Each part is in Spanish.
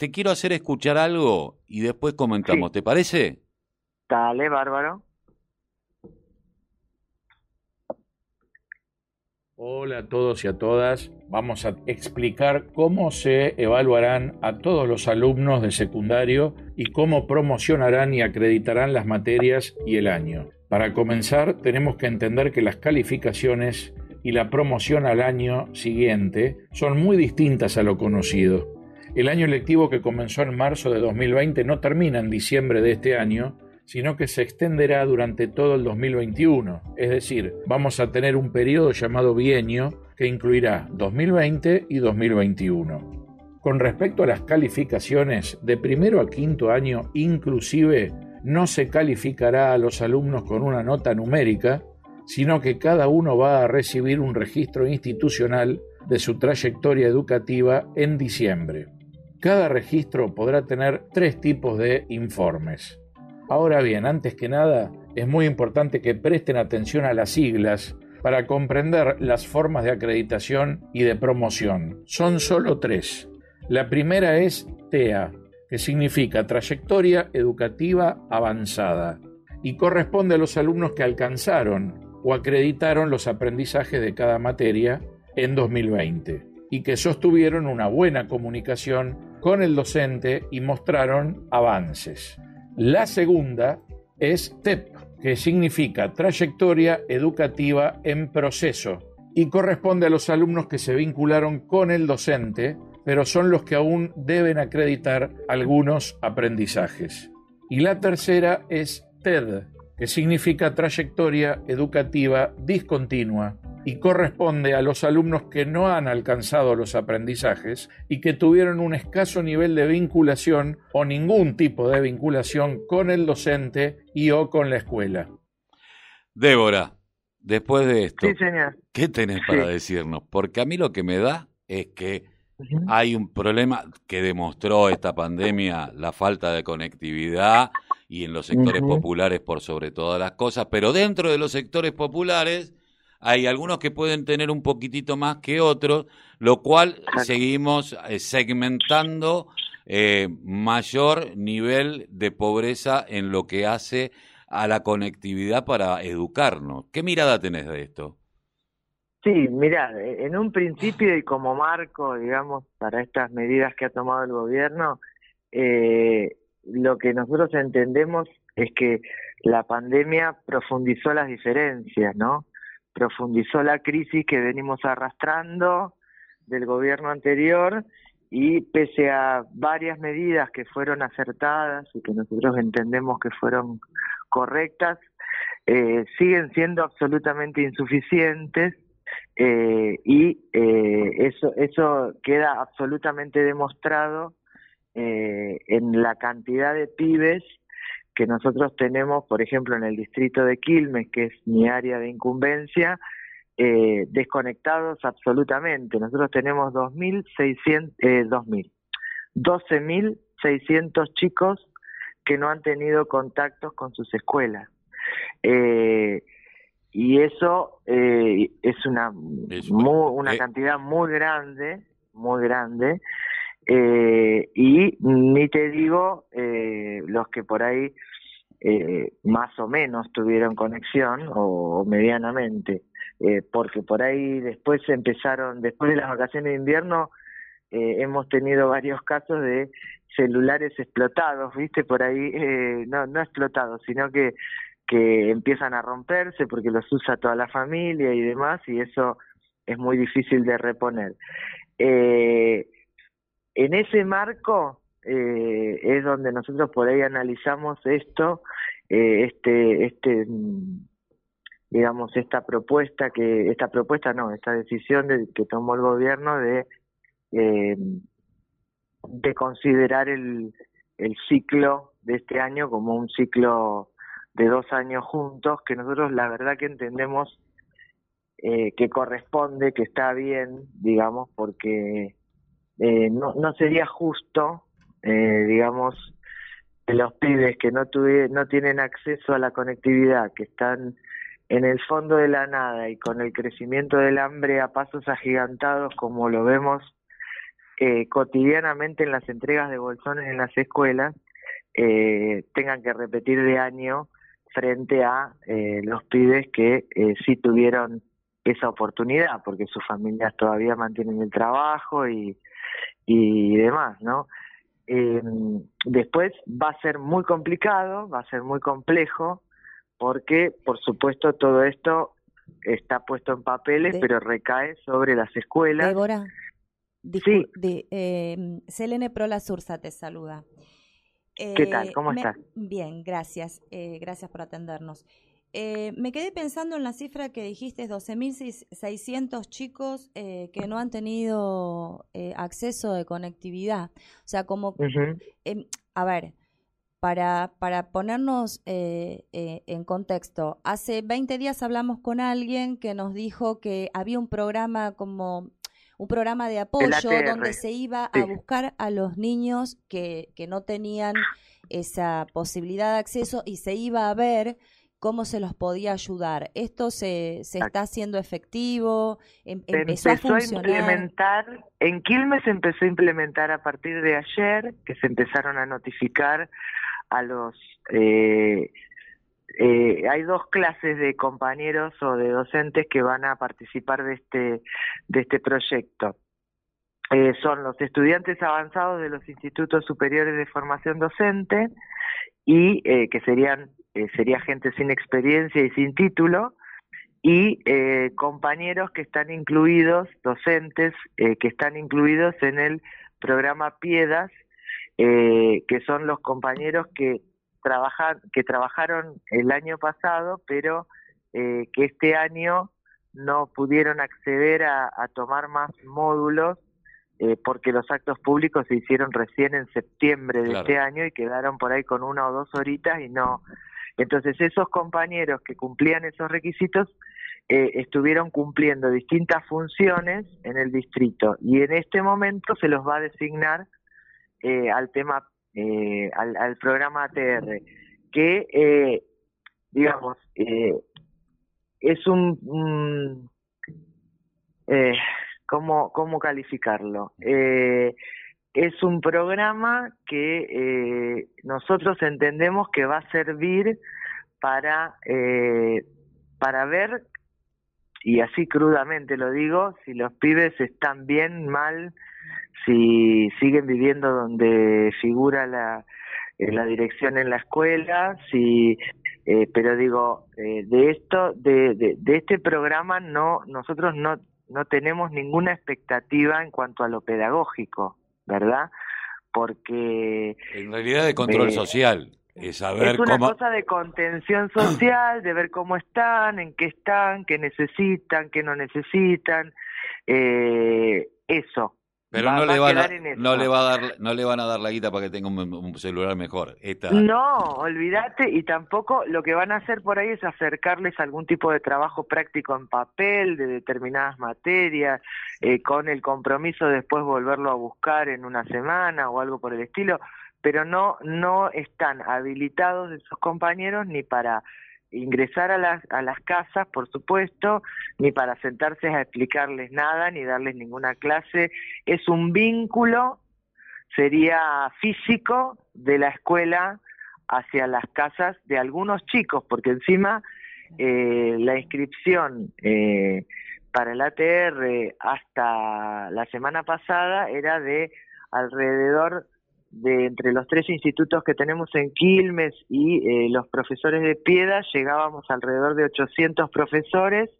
te quiero hacer escuchar algo y después comentamos, ¿te parece? Dale, bárbaro. Hola a todos y a todas. Vamos a explicar cómo se evaluarán a todos los alumnos de secundario y cómo promocionarán y acreditarán las materias y el año. Para comenzar, tenemos que entender que las calificaciones y la promoción al año siguiente son muy distintas a lo conocido. El año lectivo que comenzó en marzo de 2020 no termina en diciembre de este año, sino que se extenderá durante todo el 2021. Es decir, vamos a tener un periodo llamado bienio que incluirá 2020 y 2021. Con respecto a las calificaciones, de primero a quinto año inclusive no se calificará a los alumnos con una nota numérica, sino que cada uno va a recibir un registro institucional de su trayectoria educativa en diciembre. Cada registro podrá tener tres tipos de informes. Ahora bien, antes que nada, es muy importante que presten atención a las siglas para comprender las formas de acreditación y de promoción. Son solo tres. La primera es TEA, que significa Trayectoria Educativa Avanzada, y corresponde a los alumnos que alcanzaron o acreditaron los aprendizajes de cada materia en 2020 y que sostuvieron una buena comunicación con el docente y mostraron avances. La segunda es TEP, que significa Trayectoria Educativa en Proceso, y corresponde a los alumnos que se vincularon con el docente, pero son los que aún deben acreditar algunos aprendizajes. Y la tercera es TED, que significa Trayectoria Educativa Discontinua, y corresponde a los alumnos que no han alcanzado los aprendizajes y que tuvieron un escaso nivel de vinculación o ningún tipo de vinculación con el docente y o con la escuela. Débora, después de esto, ¿qué tenés para decirnos? Porque a mí lo que me da es que hay un problema que demostró esta pandemia, la falta de conectividad y en los sectores populares por sobre todas las cosas, pero dentro de los sectores populares hay algunos que pueden tener un poquitito más que otros, lo cual seguimos eh, segmentando eh, mayor nivel de pobreza en lo que hace a la conectividad para educarnos. ¿Qué mirada tenés de esto? Sí, mira, en un principio y como marco, digamos, para estas medidas que ha tomado el gobierno, eh, lo que nosotros entendemos es que la pandemia profundizó las diferencias, ¿no? profundizó la crisis que venimos arrastrando del gobierno anterior y pese a varias medidas que fueron acertadas y que nosotros entendemos que fueron correctas, eh, siguen siendo absolutamente insuficientes eh, y eh, eso, eso queda absolutamente demostrado en la cantidad de pibes que nosotros tenemos, por ejemplo, en el distrito de Quilmes, que es mi área de incumbencia, eh, desconectados absolutamente. Nosotros tenemos 2.600, eh, 2.000, 12.600 chicos que no han tenido contactos con sus escuelas. Eh, y eso eh, es una, una cantidad muy grande, muy grande, eh, y ni te digo eh, los que por ahí eh, más o menos tuvieron conexión o, medianamente, eh, porque por ahí después empezaron, después de las vacaciones de invierno, hemos tenido varios casos de celulares explotados, viste, por ahí, no, no explotados, sino que, que empiezan a romperse porque los usa toda la familia y demás, y eso es muy difícil de reponer. Eh, en ese marco eh, es donde nosotros por ahí analizamos esto, eh, este, este, mm, digamos, esta propuesta que, esta propuesta no, esta decisión de, que tomó el gobierno de, eh, de considerar el, el ciclo de este año como un ciclo de dos años juntos, que nosotros la verdad que entendemos que corresponde, que está bien, digamos, porque eh, no, sería justo, eh, digamos, que los pibes que no, no tienen acceso a la conectividad, que están en el fondo de la nada y con el crecimiento del hambre a pasos agigantados como lo vemos eh, cotidianamente en las entregas de bolsones en las escuelas eh, tengan que repetir de año frente a eh, los pibes que eh, sí tuvieron esa oportunidad, porque sus familias todavía mantienen el trabajo y, y demás, ¿no? Eh, después va a ser muy complicado, va a ser muy complejo, porque por supuesto todo esto está puesto en papeles, pero recae sobre las escuelas. Débora, sí. de, eh, Selene Prola Sursa te saluda. ¿Qué tal? Eh, ¿Cómo estás? Bien, gracias. Eh, gracias por atendernos. Eh, me quedé pensando en la cifra que dijiste, 12.600 chicos que no han tenido acceso de conectividad. O sea, como, em, a ver, para, para ponernos en contexto, hace 20 días hablamos con alguien que nos dijo que había un programa como un programa de apoyo donde se iba a buscar a los niños que, que no tenían esa posibilidad de acceso y se iba a ver cómo se los podía ayudar. ¿Esto se, se está haciendo efectivo? Em, empezó, a, funcionar? implementar, en Quilmes se empezó a implementar a partir de ayer, que se empezaron a notificar a los eh, eh, hay dos clases de compañeros o de docentes que van a participar de este, de este proyecto. Eh, son los estudiantes avanzados de los institutos superiores de formación docente y eh, que serían eh, sería gente sin experiencia y sin título y eh, compañeros que están incluidos docentes que están incluidos en el programa Piedas que son los compañeros que trabajar, que trabajaron el año pasado, pero eh, que este año no pudieron acceder a, tomar más módulos eh, porque los actos públicos se hicieron recién en septiembre de este año y quedaron por ahí con una o dos horitas y no. Entonces esos compañeros que cumplían esos requisitos eh, estuvieron cumpliendo distintas funciones en el distrito y en este momento se los va a designar al tema eh, al, programa ATR, que, eh, digamos, eh, es un... eh, ¿cómo, ¿Cómo calificarlo? Es un programa que nosotros entendemos que va a servir para, para ver, y así crudamente lo digo, si los pibes están bien, mal, si siguen viviendo donde figura la, eh, la dirección en la escuela, si, eh, pero digo, eh, de esto, de, de, este programa no, nosotros no, no tenemos ninguna expectativa en cuanto a lo pedagógico, ¿verdad? Porque... En realidad de control social. Es, saber es una cosa de contención social, de ver cómo están, en qué están, qué necesitan, qué no necesitan. Eh, eso, pero no, le van a, no le va a dar, no le van a dar la guita para que tenga un, celular mejor. No, olvídate, y tampoco lo que van a hacer por ahí es acercarles algún tipo de trabajo práctico en papel de determinadas materias, eh, con el compromiso de después volverlo a buscar en una semana o algo por el estilo, pero no, no están habilitados esos compañeros ni para ingresar a las, a las casas, por supuesto, ni para sentarse a explicarles nada, ni darles ninguna clase. Es un vínculo, sería físico, de la escuela hacia las casas de algunos chicos, porque encima eh, la inscripción eh, para el ATR hasta la semana pasada era de alrededor de entre los tres institutos que tenemos en Quilmes y eh, los profesores de Piedra, llegábamos alrededor de 800 profesores,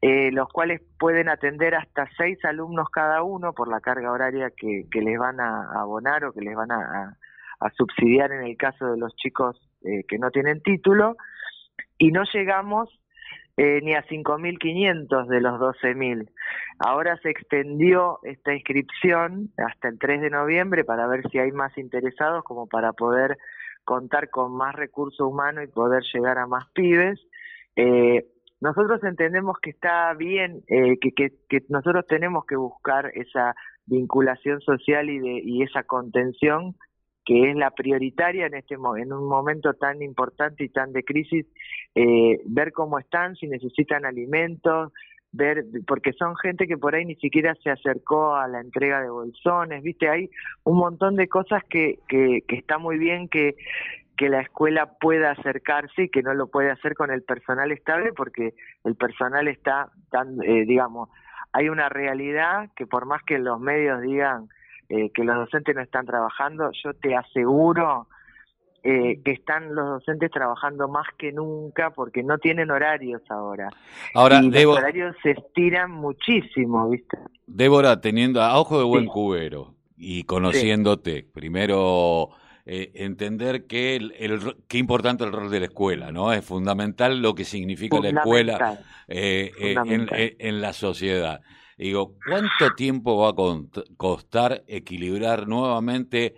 eh, los cuales pueden atender hasta seis alumnos cada uno por la carga horaria que, que les van a abonar o que les van a, a, subsidiar en el caso de los chicos eh, que no tienen título, y no llegamos eh, ni a 5.500 de los 12.000. Ahora se extendió esta inscripción hasta el 3 de noviembre para ver si hay más interesados como para poder contar con más recurso humano y poder llegar a más pibes. Eh, nosotros entendemos que está bien, eh, que, que, que, nosotros tenemos que buscar esa vinculación social y, de, y esa contención que es la prioritaria en este en un momento tan importante y tan de crisis, eh, ver cómo están, si necesitan alimentos, ver, porque son gente que por ahí ni siquiera se acercó a la entrega de bolsones, viste, hay un montón de cosas que, que, que está muy bien que, que la escuela pueda acercarse y que no lo puede hacer con el personal estable porque el personal está tan, eh, digamos, hay una realidad que por más que los medios digan eh, que los docentes no están trabajando, yo te aseguro eh, que están los docentes trabajando más que nunca porque no tienen horarios ahora. Ahora, y los horarios se estiran muchísimo, ¿viste? Débora, teniendo a ojo de buen cubero y conociéndote, primero eh, entender que el, qué importante el rol de la escuela, ¿no? Es fundamental lo que significa la escuela eh, en, en la sociedad. Digo, ¿cuánto tiempo va a costar equilibrar nuevamente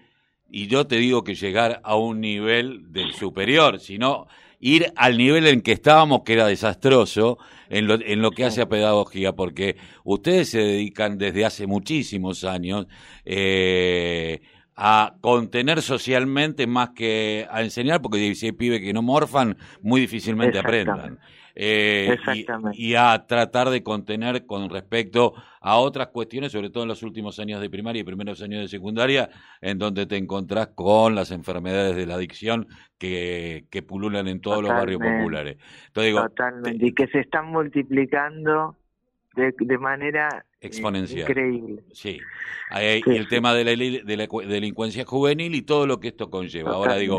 y yo te digo que llegar a un nivel del superior, sino ir al nivel en que estábamos, que era desastroso, en lo, en lo que hace a pedagogía, porque ustedes se dedican desde hace muchísimos años eh, a contener socialmente más que a enseñar, porque si hay pibes que no morfan, muy difícilmente aprendan. Eh, y, a tratar de contener con respecto a otras cuestiones, sobre todo en los últimos años de primaria y primeros años de secundaria, en donde te encontrás con las enfermedades de la adicción que, que pululan en todos los barrios populares. Totalmente, y que se están multiplicando de, de manera eh, exponencial. Increíble. Sí. Hay, el tema de la, de la delincuencia juvenil y todo lo que esto conlleva. Ahora digo,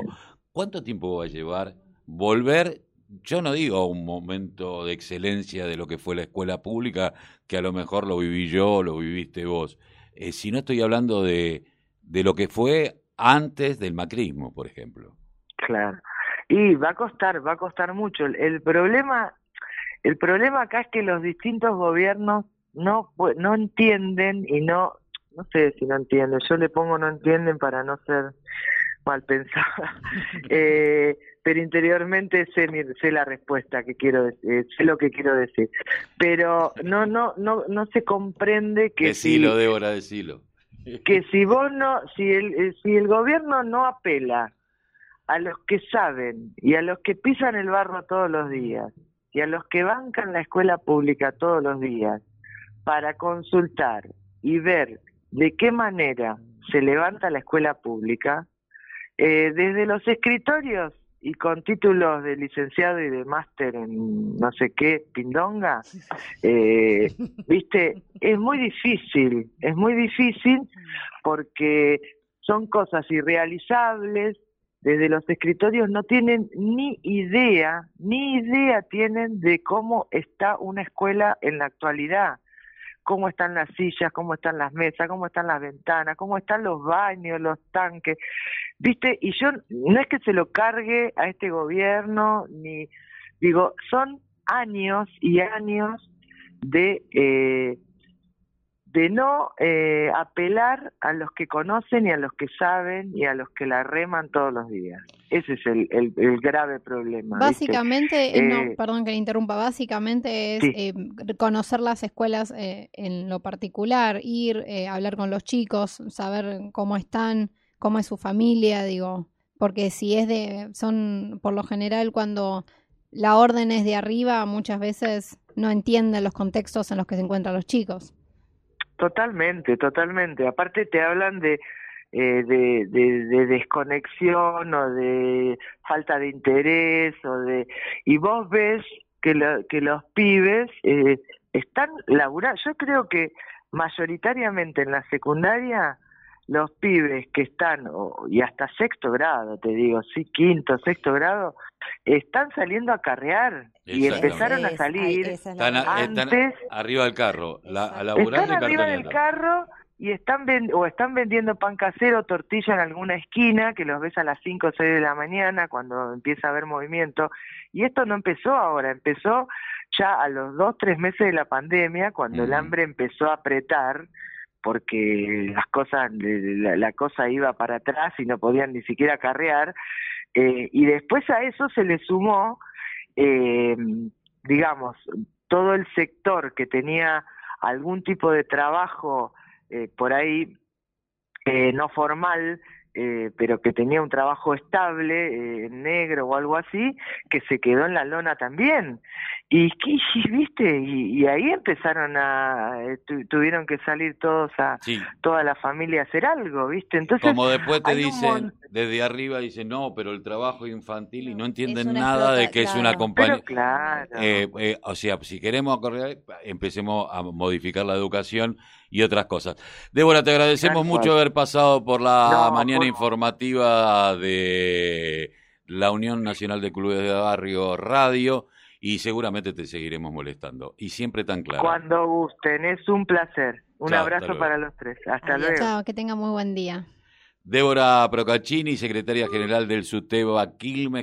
¿cuánto tiempo va a llevar volver yo no digo un momento de excelencia de lo que fue la escuela pública, que a lo mejor lo viví yo lo viviste vos, eh, sino estoy hablando de, de lo que fue antes del macrismo, por ejemplo. Claro. Y va a costar, va a costar mucho. El, problema, el problema acá es que los distintos gobiernos no no entienden y no no sé si no entienden. Yo le pongo no entienden para no ser mal pensada. eh, pero interiormente sé, sé la respuesta que quiero decir, eh, sé lo que quiero decir. Pero no no no no se comprende que decilo, si, Débora, decilo. Que si vos no si el eh, si el gobierno no apela a los que saben y a los que pisan el barro todos los días y a los que bancan la escuela pública todos los días para consultar y ver de qué manera se levanta la escuela pública, eh, desde los escritorios y con títulos de licenciado y de máster en no sé qué, pindonga, eh, viste, es muy difícil, es muy difícil porque son cosas irrealizables, desde los escritorios no tienen ni idea, ni idea tienen de cómo está una escuela en la actualidad cómo están las sillas, cómo están las mesas, cómo están las ventanas, cómo están los baños, los tanques, ¿viste? Y yo no es que se lo cargue a este gobierno, ni digo, son años y años de eh, de no eh, apelar a los que conocen y a los que saben y a los que la reman todos los días. Ese es el, el, grave problema. Básicamente, eh, no, perdón que le interrumpa, básicamente es eh, conocer las escuelas en lo particular, ir, hablar con los chicos, saber cómo están, cómo es su familia, digo, porque si es de, son por lo general cuando la orden es de arriba, muchas veces no entienden los contextos en los que se encuentran los chicos. Totalmente, totalmente. Aparte te hablan de, eh, de, de, desconexión o de falta de interés o de y vos ves que, que los pibes eh, están laburando. Yo creo que mayoritariamente en la secundaria los pibes que están, y hasta sexto grado, te digo, sí, quinto, sexto grado, están saliendo a carrear y empezaron a salir están, antes, arriba del carro, la, a están arriba del carro y están o están vendiendo pan casero, tortilla en alguna esquina, que los ves a las 5 o 6 de la mañana cuando empieza a haber movimiento. Y esto no empezó ahora, empezó ya a los dos, tres meses de la pandemia, cuando el hambre empezó a apretar, porque las cosas, la, cosa iba para atrás y no podían ni siquiera carrear, eh, y después a eso se le sumó, eh, digamos, todo el sector que tenía algún tipo de trabajo eh, por ahí no formal, eh, pero que tenía un trabajo estable, eh, negro o algo así, que se quedó en la lona también. Y, viste, y, ahí empezaron a, eh, tuvieron que salir todos a, toda la familia a hacer algo, viste. Entonces, como después te dicen, desde arriba dicen, no, pero el trabajo infantil y no entienden nada de que es una compañía. Claro. o sea, si queremos correr, empecemos a modificar la educación y otras cosas. Débora, te agradecemos mucho haber pasado por la mañana informativa de la Unión Nacional de Clubes de Barrio Radio y seguramente te seguiremos molestando. Y siempre tan claro. Cuando gusten, es un placer. Un abrazo para los tres. Hasta luego. Chao, que tenga muy buen día. Débora Procaccini, secretaria general del SUTEBA Quilmes.